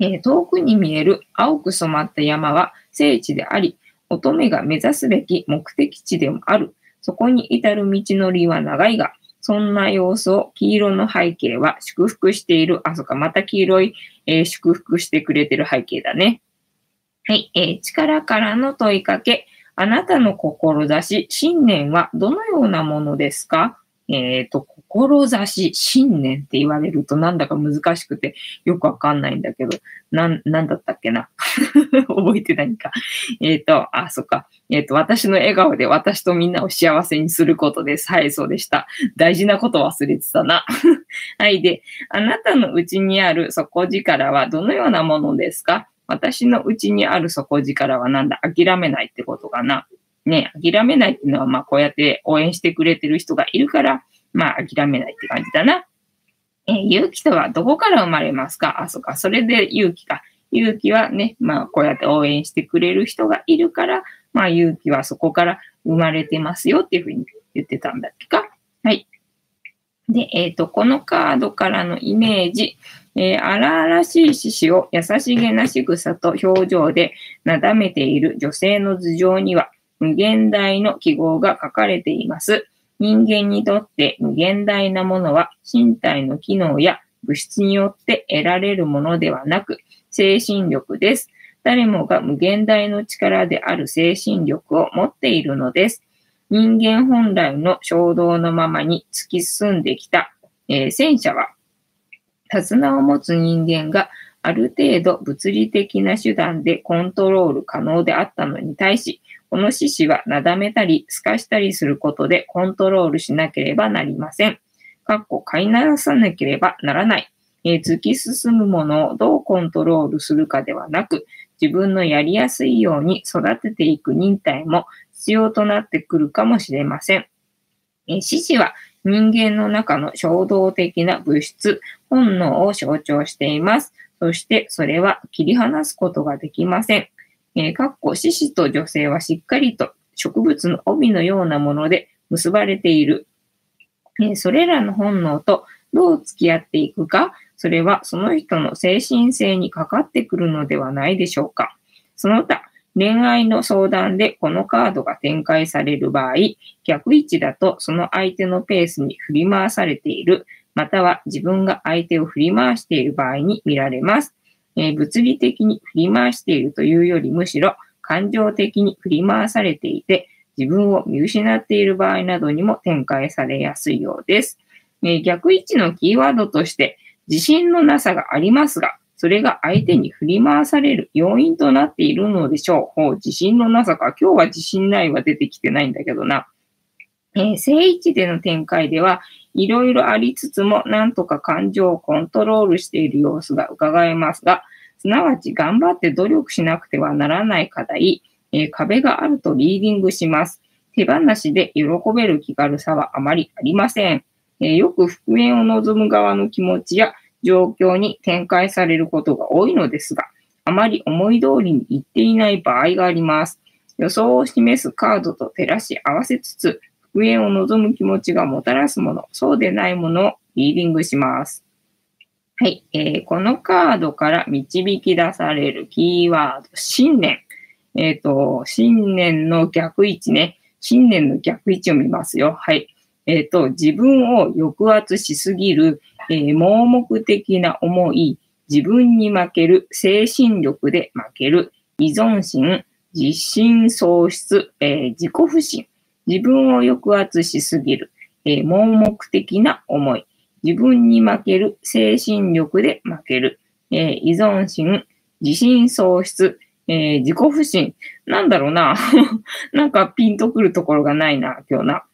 えー、遠くに見える青く染まった山は聖地であり、乙女が目指すべき目的地でもある。そこに至る道のりは長いが、そんな様子を黄色の背景は祝福している。あ、そっか、また黄色い、えー、祝福してくれてる背景だね。はい、えー、力からの問いかけ。あなたの志、信念はどのようなものですか？えっ、ー、と、志、信念って言われるとなんだか難しくてよくわかんないんだけど、なん、なんだったっけな？*laughs* 覚えてないか。えっ、ー、と、あ、そっか。えっ、ー、と、私の笑顔で私とみんなを幸せにすることです。はい、そうでした。大事なこと忘れてたな。*laughs* はい、で、あなたのうちにある底力はどのようなものですか？私のうちにある底力はなんだ？諦めないってことかな。ね、諦めないっていうのは、まあ、こうやって応援してくれてる人がいるから、まあ、諦めないって感じだな。え、勇気とはどこから生まれますか？あ、そっか。それで勇気か。勇気はね、まあ、こうやって応援してくれる人がいるから、まあ、勇気はそこから生まれてますよっていうふうに言ってたんだっけか？はい。で、えっ、ー、と、このカードからのイメージ、えー、荒々しい獅子を優しげな仕草と表情でなだめている女性の頭上には、無限大の記号が書かれています。人間にとって無限大なものは身体の機能や物質によって得られるものではなく、精神力です。誰もが無限大の力である精神力を持っているのです。人間本来の衝動のままに突き進んできた、えー、戦車は、手綱を持つ人間がある程度物理的な手段でコントロール可能であったのに対し、この獅子はなだめたり、透かしたりすることでコントロールしなければなりません。かっこ飼いならさなければならない。えー、突き進むものをどうコントロールするかではなく、自分のやりやすいように育てていく忍耐も必要となってくるかもしれません。えー、獅子は人間の中の衝動的な物質、本能を象徴しています。そしてそれは切り離すことができません。えー、かっこ獅子と女性はしっかりと植物の帯のようなもので結ばれている。えー、それらの本能とどう付き合っていくか、それはその人の精神性にかかってくるのではないでしょうか。その他、恋愛の相談でこのカードが展開される場合、逆位置だとその相手のペースに振り回されている、または自分が相手を振り回している場合に見られます。えー、物理的に振り回しているというよりむしろ感情的に振り回されていて、自分を見失っている場合などにも展開されやすいようです。えー、逆位置のキーワードとして、自信のなさがありますが、それが相手に振り回される要因となっているのでしょう。ほう、自信のなさか。今日は自信ないは出てきてないんだけどな。えー、正位置での展開では、いろいろありつつも、なんとか感情をコントロールしている様子が伺えますが、すなわち頑張って努力しなくてはならない課題、えー、壁があるとリーディングします。手放しで喜べる気軽さはあまりありません。えー、よく復縁を望む側の気持ちや状況に展開されることが多いのですが、あまり思い通りにいっていない場合があります。予想を示すカードと照らし合わせつつ、復縁を望む気持ちがもたらすもの、そうでないものをリーディングします。はい、えー、このカードから導き出されるキーワード、信念。えっ、ー、と、信念の逆位置ね。信念の逆位置を見ますよ。はい。えっ、ー、と、自分を抑圧しすぎる、えー、盲目的な思い、自分に負ける、精神力で負ける、依存心、自信喪失、えー、自己不信、自分を抑圧しすぎる、えー、盲目的な思い、自分に負ける、精神力で負ける、え、依存心、自信喪失、え、自己不信。なんだろうな。*laughs* なんかピンとくるところがないな、今日な。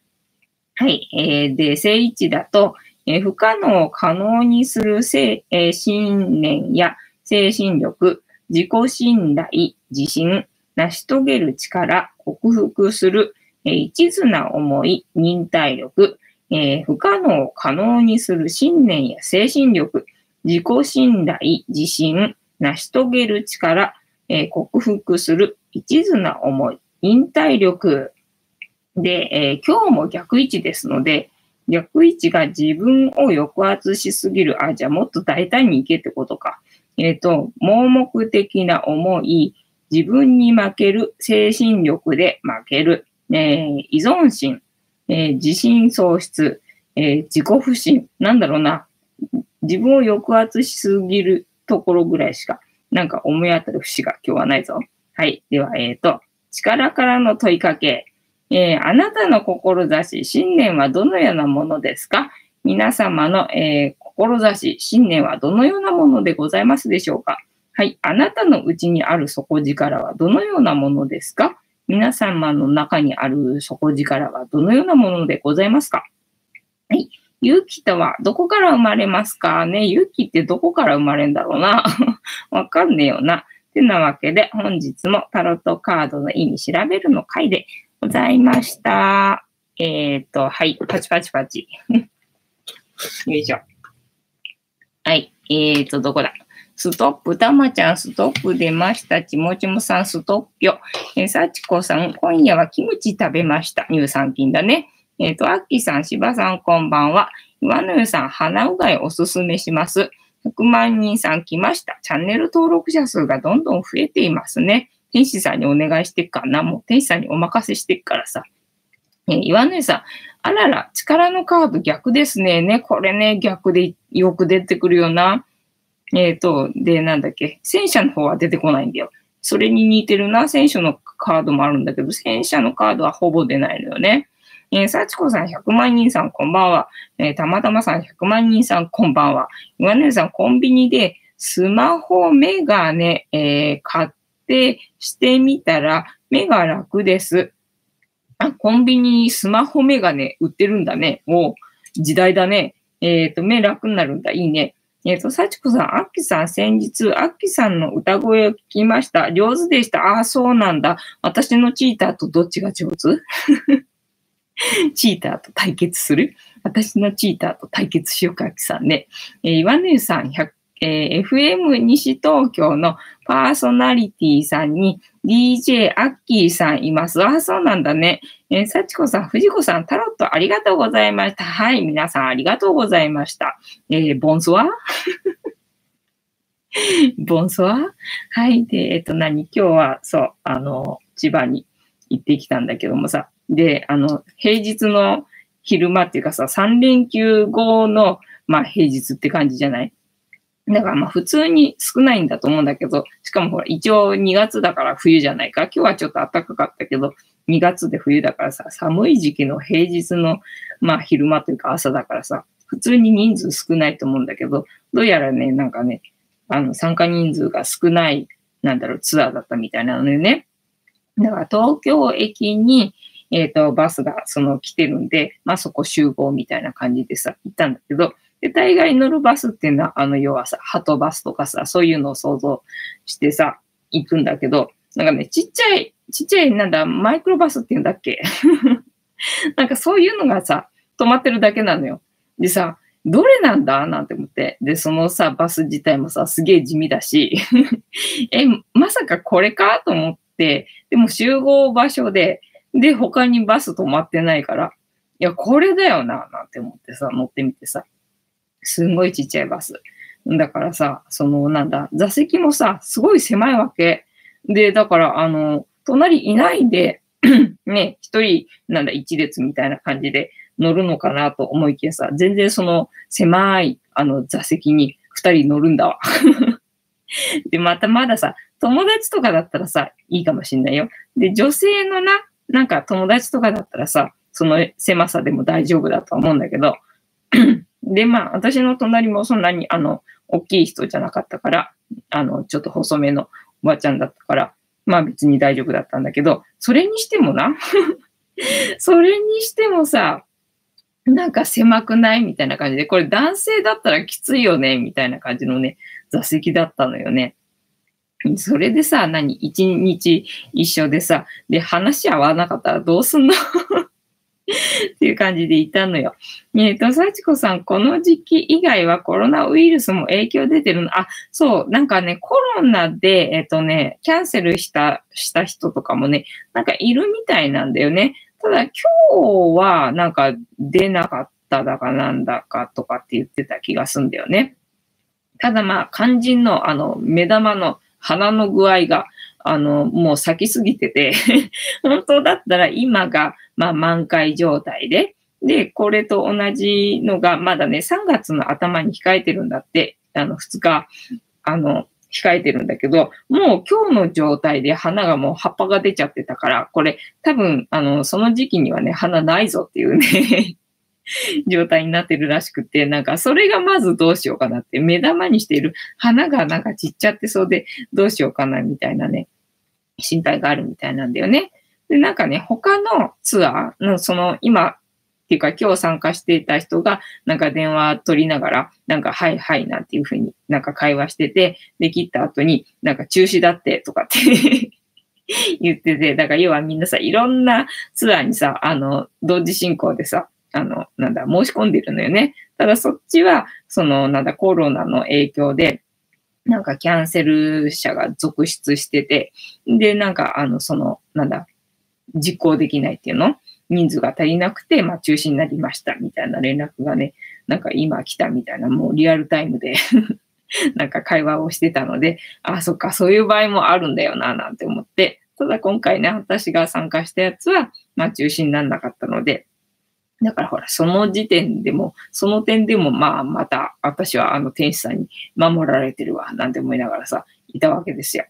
はい。えー、で、正位置だと、え、不可能を可能にする性、え、信念や精神力、自己信頼、自信、成し遂げる力、克服する、え、一途な思い、忍耐力、え、不可能を可能にする信念や精神力、自己信頼、自信、成し遂げる力、え、克服する一途な思い、忍耐力。で、え、今日も逆位置ですので、逆位置が自分を抑圧しすぎる。あ、じゃあもっと大胆にいけってことか。えっ、ー、と、盲目的な思い、自分に負ける、精神力で負ける、えー、依存心、えー、自信喪失、え自己不信。なんだろうな。自分を抑圧しすぎるところぐらいしか、なんか思い当たる節が今日はないぞ。はい。では、えっ、と、力からの問いかけ。えー、あなたの志、信念はどのようなものですか？皆様の、えー、志、信念はどのようなものでございますでしょうか？はい。あなたのうちにある底力はどのようなものですか？皆様の中にある底力はどのようなものでございますか？はい。勇気とはどこから生まれますか？ね勇気ってどこから生まれるんだろうな？*laughs* わかんねえよな。てなわけで、本日もタロットカードの意味調べるの回でございました。えっ、ー、と、はい、パチパチパチ。*laughs* よいしょ。はい、えっ、ー、と、どこだ？ストップ、たまちゃんストップ出ました。ちもちもさんストッピョ。えー、さちこさん、今夜はキムチ食べました。乳酸菌だね。えっ、ー、と、アッキーさん、しばさん、こんばんは。岩野湯さん、鼻うがいおすすめします。100万人さん来ました。チャンネル登録者数がどんどん増えていますね。天使さんにお願いしてっかな。もう天使さんにお任せしてっからさ。え、岩根さん、あらら、力のカード逆ですね。ね、これね、逆でよく出てくるよな。えっ、ー、と、で、なんだっけ、戦車の方は出てこないんだよ。それに似てるな、戦車のカードもあるんだけど、戦車のカードはほぼ出ないのよね。えー、幸子さん100万人さんこんばんは。えー、たまたまさん100万人さんこんばんは。岩根さんコンビニでスマホメガネ、えー、買っで、してみたら、目が楽です。あ、コンビニにスマホメガネ売ってるんだね。お時代だね。えっ、ー、と、目楽になるんだ。いいね。えっ、ー、と、幸子さん、アッキさん、先日、アッキさんの歌声を聞きました。上手でした。ああ、そうなんだ。私のチーターとどっちが上手？*laughs* チーターと対決する？私のチーターと対決しようか、アッキさんね。えー、岩根さん、えー、FM 西東京のパーソナリティさんに DJ アッキーさんいます。あ、そうなんだね。えー、幸子さん、藤子さん、タロットありがとうございました。はい、皆さんありがとうございました。えー、ボンソワ？*laughs* ボンソワ？はい。で、えっと、何？今日は、そう、あの、千葉に行ってきたんだけどもさ。で、あの、平日の昼間っていうかさ、3連休後の、まあ、平日って感じじゃない？だからまあ普通に少ないんだと思うんだけど、しかもほら一応2月だから冬じゃないか。今日はちょっと暖かかったけど、2月で冬だからさ、寒い時期の平日のまあ昼間というか朝だからさ、普通に人数少ないと思うんだけど、どうやらね、なんかね、あの参加人数が少ない、なんだろう、ツアーだったみたいなのよね。だから東京駅に、えっ、ー、と、バスがその来てるんで、まあそこ集合みたいな感じでさ、行ったんだけど、で、大概乗るバスっていうのは、あの、要はさ、ハトバスとかさ、そういうのを想像してさ、行くんだけど、なんかね、ちっちゃい、ちっちゃい、なんだ、マイクロバスっていうんだっけ？*laughs* なんかそういうのがさ、止まってるだけなのよ。でさ、どれなんだ？なんて思って。で、そのさ、バス自体もさ、すげえ地味だし、*laughs* え、まさかこれか？と思って、でも集合場所で、で、他にバス止まってないから、いや、これだよな、なんて思ってさ、乗ってみてさ。すんごいちっちゃいバス。だからさ、その、なんだ、座席もさ、すごい狭いわけ。で、だから、あの、隣いないで *clears throat* ね、一人、なんだ、一列みたいな感じで乗るのかなと思いきやさ、全然その狭い、あの、座席に二人乗るんだわ。*laughs* で、またまださ、友達とかだったらさ、いいかもしんないよ。で、女性のな、なんか友達とかだったらさ、その狭さでも大丈夫だと思うんだけど、で、まあ、私の隣もそんなに、あの、大きい人じゃなかったから、あの、ちょっと細めのおばちゃんだったから、まあ別に大丈夫だったんだけど、それにしてもな、*laughs* それにしてもさ、なんか狭くない？みたいな感じで、これ男性だったらきついよね？みたいな感じのね、座席だったのよね。それでさ、何？一日一緒でさ、で、話し合わなかったらどうすんの？っていう感じでいたのよ。えっ、ー、と、幸子さん、この時期以外はコロナウイルスも影響出てるの？あ、そう、なんかね、コロナで、えっ、ー、とね、キャンセルした、した人とかもね、なんかいるみたいなんだよね。ただ今日はなんか出なかっただかなんだかとかって言ってた気がすんだよね。ただまあ肝心のあの目玉の鼻の具合があのもう咲きすぎてて *laughs* 本当だったら今がまあ満開状態で、で、これと同じのがまだね3月の頭に控えてるんだって、あの2日、あの、控えてるんだけど、もう今日の状態で花がもう葉っぱが出ちゃってたから、これ多分、あの、その時期にはね、花ないぞっていうね。*laughs* 状態になってるらしくて、なんかそれがまずどうしようかなって、目玉にしている花がなんかちっちゃってそうでどうしようかなみたいなね、心配があるみたいなんだよね。で、なんかね、他のツアーのその今っていうか今日参加していた人がなんか電話取りながら、なんかはいはいなんていうふうになんか会話してて、できった後になんか中止だってとかって *laughs* 言ってて、だから要はみんなさ、いろんなツアーにさ、あの、同時進行でさ、あの、なんだ、申し込んでるのよね。ただそっちは、その、なんだ、コロナの影響で、なんかキャンセル者が続出してて、で、なんか、あの、その、なんだ、実行できないっていうの？人数が足りなくて、まあ中止になりましたみたいな連絡がね、なんか今来たみたいな、もうリアルタイムで *laughs* なんか会話をしてたので、あ、そっか、そういう場合もあるんだよな、なんて思って、ただ今回ね、私が参加したやつは、まあ中止にならなかったので、だからほら、その時点でも、その点でも、まあ、また、私はあの天使さんに守られてるわ、なんて思いながらさ、いたわけですよ。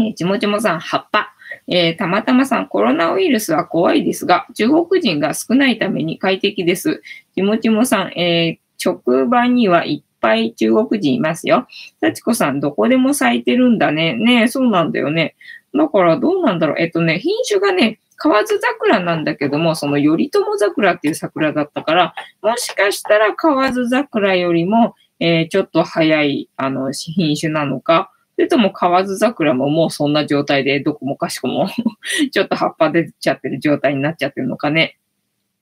えちもちもさん、葉っぱ。えー、たまたまさん、コロナウイルスは怖いですが、中国人が少ないために快適です。ちもちもさん、えー、直売にはいっぱい中国人いますよ。幸子さん、どこでも咲いてるんだね。ねそうなんだよね。だからどうなんだろう。えっとね、品種がね、河津桜なんだけども、その頼朝桜っていう桜だったから、もしかしたら河津桜よりも、えー、ちょっと早い、あの、品種なのか、それとも河津桜ももうそんな状態でどこもかしこも *laughs* ちょっと葉っぱ出ちゃってる状態になっちゃってるのかね。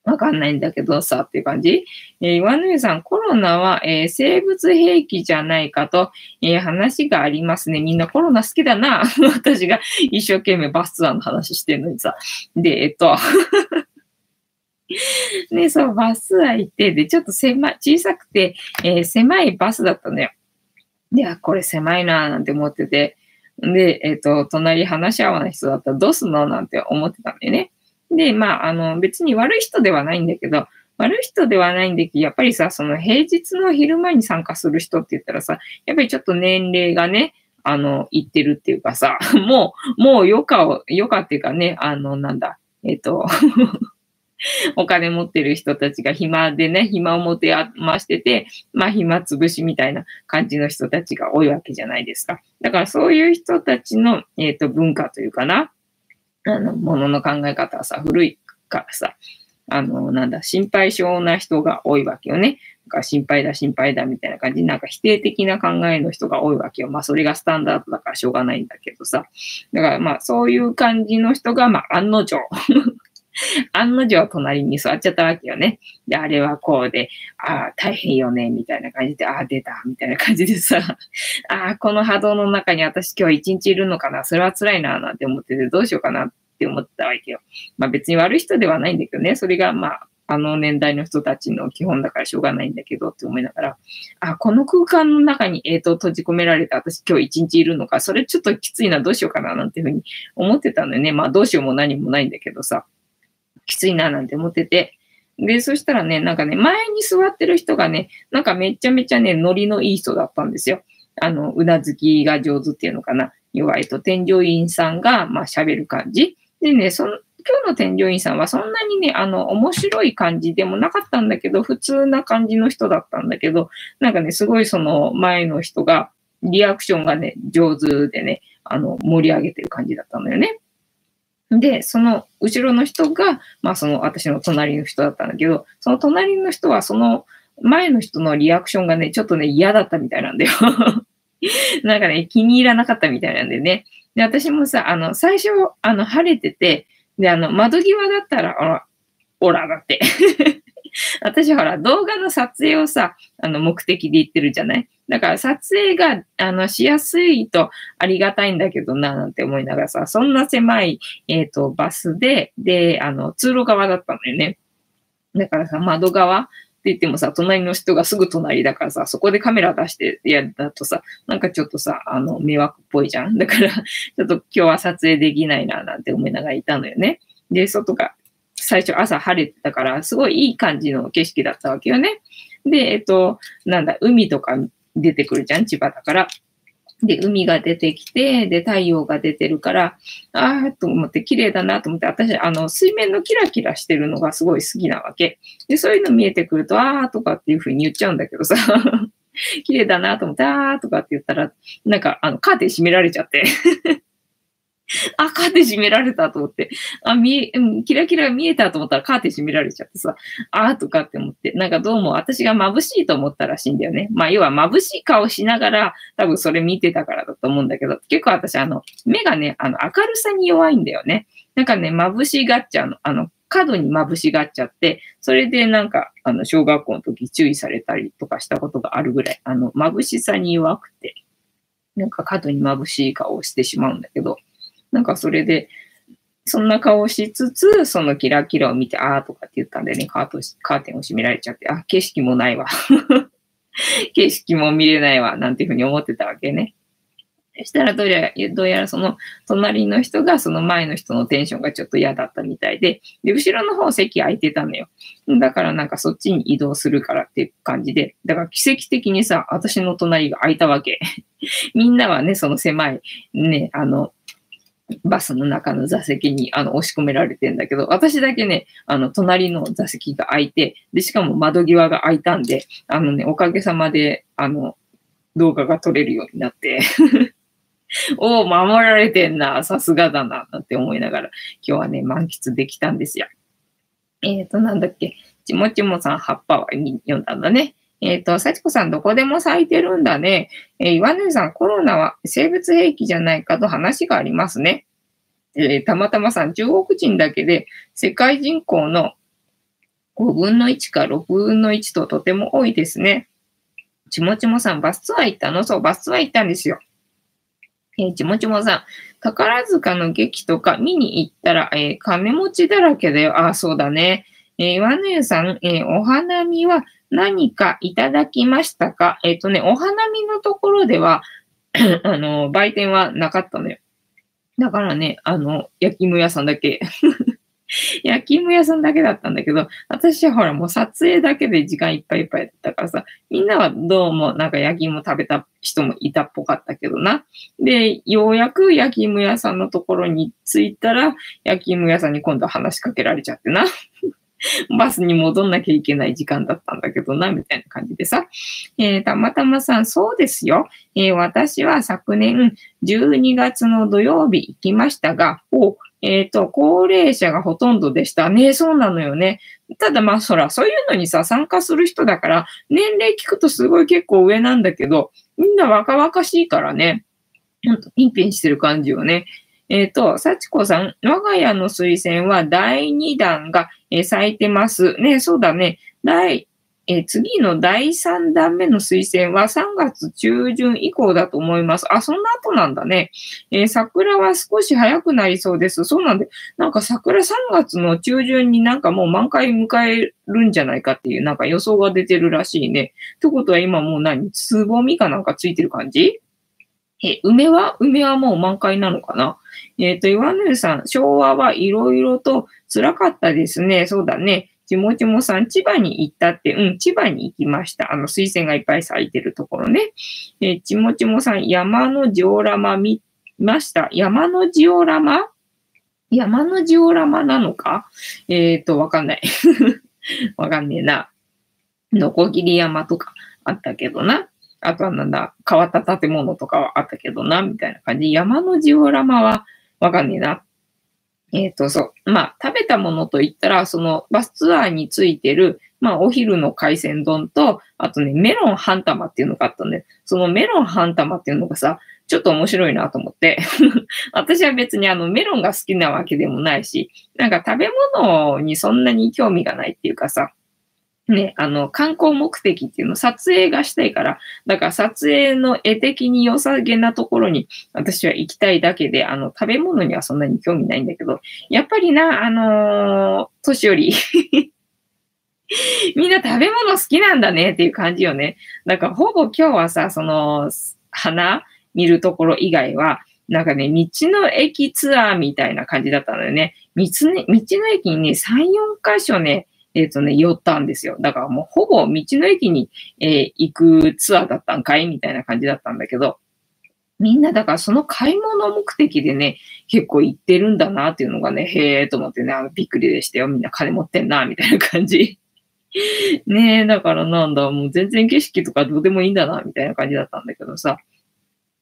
わかんないんだけどさ、っていう感じ？えー、岩縫さん、コロナは、えー、生物兵器じゃないかと、えー、話がありますね。みんなコロナ好きだな。*laughs* 私が一生懸命バスツアーの話してるのにさ。で、えっと *laughs* ね、そう、バスツアー行って、で、ちょっと狭い、小さくて、えー、狭いバスだったのよ。で、あ、これ狭いなーなんて思ってて、で、えっ、と、隣話し合わない人だったらどうすんのなんて思ってたんだよね。で、まあ、あの、別に悪い人ではないんだけど、悪い人ではないんだけど、やっぱりさ、その平日の昼間に参加する人って言ったらさ、やっぱりちょっと年齢がね、あの、いってるっていうかさ、*laughs* もう、もう余暇を、余暇っていうかね、あの、なんだ、えっ、と *laughs* お金持ってる人たちが暇でね、暇を持て余してて、まあ暇つぶしみたいな感じの人たちが多いわけじゃないですか。だからそういう人たちの、えっ、と、文化というかな、あの、ものの考え方はさ、古いからさ、あの、なんだ、心配性な人が多いわけよね。か心配だ、心配だみたいな感じなんか否定的な考えの人が多いわけよ。まあ、それがスタンダードだからしょうがないんだけどさ。だからまあ、そういう感じの人が、まあ、案の定 *laughs* 案の定隣に座っちゃったわけよね。で、あれはこうで、ああ、大変よね、みたいな感じで、ああ、出た、みたいな感じでさ、*laughs* ああ、この波動の中に私今日一日いるのかな、それは辛いな、なんて思ってて、どうしようかなって思ったわけよ。まあ別に悪い人ではないんだけどね、それがまあ、あの年代の人たちの基本だからしょうがないんだけどって思いながら、あ、この空間の中に、えっ、ー、と、閉じ込められた私今日一日いるのか、それちょっときついな、どうしようかな、なんていうふうに思ってたのよね。まあどうしようも何もないんだけどさ。きついななんて思ってて。で、そしたらね、なんかね、前に座ってる人がね、なんかめちゃめちゃね、ノリのいい人だったんですよ。あの、うなずきが上手っていうのかな。要は、えっと、添乗員さんが、まあ、喋る感じ。でね、その、今日の添乗員さんはそんなにね、あの、面白い感じでもなかったんだけど、普通な感じの人だったんだけど、なんかね、すごいその前の人が、リアクションがね、上手でね、あの、盛り上げてる感じだったのよね。で、その後ろの人が、まあその私の隣の人だったんだけど、その隣の人はその前の人のリアクションがね、ちょっとね、嫌だったみたいなんだよ *laughs* なんかね、気に入らなかったみたいなんだよね。で、私もさ、あの、最初、あの、晴れてて、で、あの、窓際だったら、あら、オラだって。*laughs* 私ほら、動画の撮影をさ、あの、目的で言ってるじゃない？だから撮影が、あの、しやすいとありがたいんだけどな、なんて思いながらさ、そんな狭い、えっ、と、バスで、で、あの、通路側だったのよね。だからさ、窓側って言ってもさ、隣の人がすぐ隣だからさ、そこでカメラ出してやるだとさ、なんかちょっとさ、あの、迷惑っぽいじゃん。だから、ちょっと今日は撮影できないな、なんて思いながらいたのよね。で、外が最初朝晴れてたから、すごいいい感じの景色だったわけよね。で、えっと、なんだ、海とか出てくるじゃん、千葉だから。で、海が出てきて、で、太陽が出てるから、ああ、と思って綺麗だなと思って、私、あの、水面のキラキラしてるのがすごい好きなわけ。で、そういうの見えてくると、ああ、とかっていう風に言っちゃうんだけどさ、*laughs* 綺麗だなと思って、ああ、とかって言ったら、なんか、あの、カーテン閉められちゃって *laughs* あ、カーテン閉められたと思って、あ、見え、キラキラ見えたと思ったらカーテン閉められちゃってさ、あーとかって思って、なんかどうも私が眩しいと思ったらしいんだよね。まあ、要は眩しい顔しながら、多分それ見てたからだと思うんだけど、結構私、あの、目がね、あの、明るさに弱いんだよね。なんかね、眩しがっちゃうの。あの、角に眩しがっちゃって、それでなんか、あの、小学校の時注意されたりとかしたことがあるぐらい、あの、眩しさに弱くて、なんか角に眩しい顔をしてしまうんだけど、なんかそれで、そんな顔をしつつ、そのキラキラを見て、あーとかって言ったんでね、カートカーテンを閉められちゃって、あ、景色もないわ。*laughs* 景色も見れないわ、なんていうふうに思ってたわけね。そしたらどうやら、どうやらその隣の人がその前の人のテンションがちょっと嫌だったみたいで、で、後ろの方席空いてたのよ。だからなんかそっちに移動するからっていう感じで、だから奇跡的にさ、私の隣が空いたわけ。*laughs* みんなはね、その狭い、ね、あの、バスの中の座席にあの押し込められてんだけど、私だけね、あの、隣の座席が空いて、で、しかも窓際が開いたんで、あのね、おかげさまで、あの、動画が撮れるようになって *laughs* おお、守られてんな、さすがだな、なんて思いながら、今日はね、満喫できたんですよ。えっ、ー、と、なんだっけ、ちもちもさん葉っぱは読んだんだね。えっ、ー、と、幸子さんどこでも咲いてるんだね。えー、岩根さん、コロナは生物兵器じゃないかと話がありますね。えー、たまたまさん、中国人だけで世界人口の5分の1か6分の1ととても多いですね。ちもちもさん、バスツアー行ったの？そう、バスツアー行ったんですよ。えー、ちもちもさん、宝塚の劇とか見に行ったら、えー、金持ちだらけだよ。あ、そうだね。えー、岩根さん、えー、お花見は何かいただきましたか？えっ、ー、とね、お花見のところでは *clears throat* あの、売店はなかったのよ。だからね、あの、焼き芋屋さんだけ *laughs* 焼き芋屋さんだけだったんだけど、私はほらもう撮影だけで時間いっぱいいっぱいだったからさ、みんなはどうもなんか焼き芋食べた人もいたっぽかったけどな。で、ようやく焼き芋屋さんのところに着いたら、焼き芋屋さんに今度話しかけられちゃってな。*laughs* バスに戻んなきゃいけない時間だったんだけどな、みたいな感じでさ。えー、たまたまさん、そうですよ。えー、私は昨年12月の土曜日行きましたが、おえっ、ー、と、高齢者がほとんどでした。ね、そうなのよね。ただまあ、そら、そういうのにさ、参加する人だから、年齢聞くとすごい結構上なんだけど、みんな若々しいからね、ピンピンしてる感じよね。えっ、ー、と、幸子さん、我が家の水仙は第2弾が、えー、咲いてます。ね、そうだね。第、えー、次の第3弾目の水仙は3月中旬以降だと思います。あ、そんな後なんだね。えー、桜は少し早くなりそうです。そうなんで、なんか桜3月の中旬になんかもう満開迎えるんじゃないかっていうなんか予想が出てるらしいね。ってことは今もう何？つぼみかなんかついてる感じ？え、梅は梅はもう満開なのかな？えっ、ー、と、岩根さん、昭和はいろいろと辛かったですね。そうだね。ちもちもさん、千葉に行ったって、うん、千葉に行きました。あの、水仙がいっぱい咲いてるところね。えー、ちもちもさん、山のジオラマ見ました？山のジオラマ？山のジオラマなのか？えっ、ー、と、わかんない。*laughs* わかんねえな。のこぎり山とかあったけどな。あとはなんだ、変わった建物とかはあったけどな、みたいな感じ。山のジオラマはわかんねえな。えっ、と、そう。まあ、食べたものといったら、そのバスツアーについてる、まあ、お昼の海鮮丼と、あとね、メロン半玉っていうのがあったんで、そのメロン半玉っていうのがさ、ちょっと面白いなと思って。*laughs* 私は別にあのメロンが好きなわけでもないし、なんか食べ物にそんなに興味がないっていうかさ、ね、あの、観光目的っていうの、撮影がしたいから、だから撮影の絵的に良さげなところに私は行きたいだけで、あの、食べ物にはそんなに興味ないんだけど、やっぱりな、あのー、年寄り *laughs* みんな食べ物好きなんだねっていう感じよね。だからほぼ今日はさ、その、花見るところ以外は、なんかね、道の駅ツアーみたいな感じだったのよね。道の道の駅にね、3、4箇所ね、えっ、ー、とね、寄ったんですよ。だからもうほぼ道の駅に、えー、行くツアーだったんかいみたいな感じだったんだけど、みんなだからその買い物目的でね、結構行ってるんだなっていうのがね、へえと思ってね、あのびっくりでしたよ。みんな金持ってんな、みたいな感じ。*laughs* ねえ、だからなんだ、もう全然景色とかどうでもいいんだな、みたいな感じだったんだけどさ。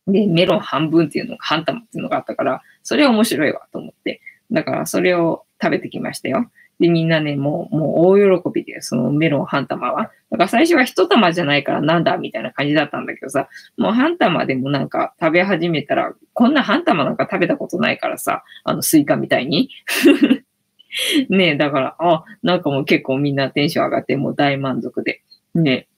で、メロン半分っていうのが、半玉っていうのがあったから、それは面白いわと思って。だからそれを食べてきましたよ。で、みんなね、もう、もう大喜びで、そのメロン半玉は。だから最初は一玉じゃないからなんだみたいな感じだったんだけどさ、もう半玉でもなんか食べ始めたら、こんな半玉なんか食べたことないからさ、あのスイカみたいに。*laughs* ねえ、だから、あ、なんかもう結構みんなテンション上がってもう大満足で。ね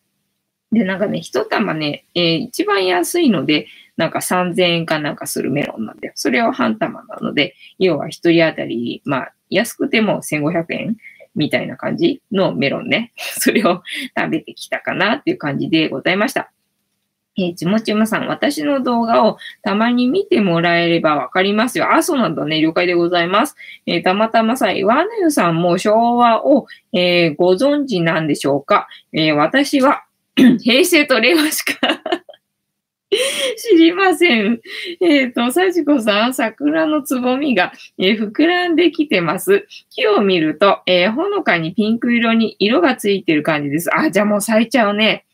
で、なんかね、一玉ね、えー、一番安いので、なんか3000円かなんかするメロンなんで、それを半玉なので、要は一人当たり、まあ、安くても1500円みたいな感じのメロンね。*laughs* それを食べてきたかなっていう感じでございました。えー、ちもちもさん、私の動画をたまに見てもらえればわかりますよ。あ、そうなんだね。了解でございます。えー、たまたまさ、ワヌユさんも昭和を、えー、ご存知なんでしょうか、え私は *clears throat* 平成と令和しか *laughs* 知りません。えっ、ー、と、幸子さん、桜のつぼみが、えー、膨らんできてます。木を見ると、えー、ほのかにピンク色に色がついてる感じです。あ、じゃあもう咲いちゃうね。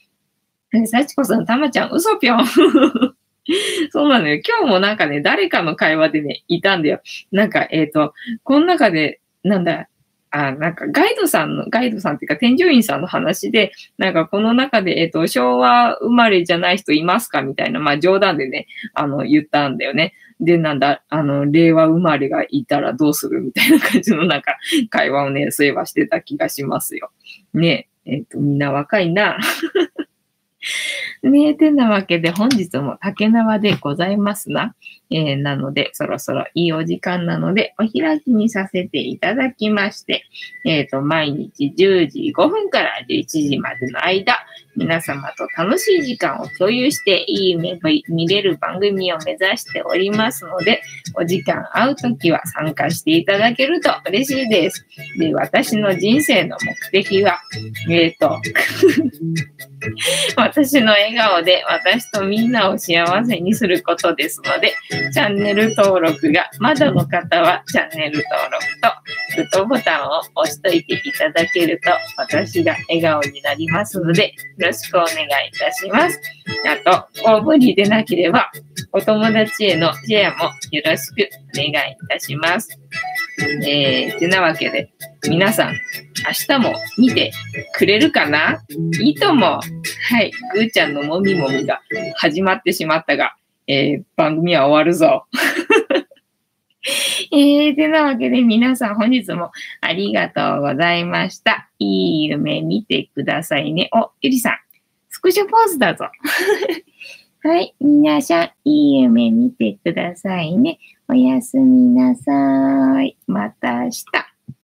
幸子さん、たまちゃん、嘘ぴょん。*laughs* そうなのよ。今日もなんかね、誰かの会話でね、いたんだよ。なんか、えっ、と、この中で、なんだ、あ、なんかガイドさんの、ガイドさんっていうか添乗員さんの話で、なんかこの中で、えっ、と、昭和生まれじゃない人いますかみたいな、まあ冗談でね、あの、言ったんだよね。で、なんだ、あの、令和生まれがいたらどうするみたいな感じのなんか会話をね、そういえばしてた気がしますよ。ねえ、えっ、と、みんな若いな。ねえ、てなわけで本日も竹縄でございますな。えー、なので、そろそろいいお時間なので、お開きにさせていただきまして、えっ、ー、と、毎日10時5分から11時までの間、皆様と楽しい時間を共有して、いい夢見れる番組を目指しておりますので、お時間合うときは参加していただけると嬉しいです。で、私の人生の目的は、えっ、ー、と、*laughs* 私の笑顔で私とみんなを幸せにすることですので、チャンネル登録がまだの方はチャンネル登録とグッドボタンを押しといていただけると私が笑顔になりますのでよろしくお願いいたします。あと、大無理でなければお友達へのシェアもよろしくお願いいたします。えー、てなわけで、皆さん、明日も見てくれるかな？いいとも。はい、ぐーちゃんのもみもみが始まってしまったが、えー、番組は終わるぞ。*laughs* えー、てなわけで皆さん本日もありがとうございました。いい夢見てくださいね。お、ゆりさん、スクショポーズだぞ。*laughs* はい、皆さん、いい夢見てくださいね。おやすみなさい。また明日。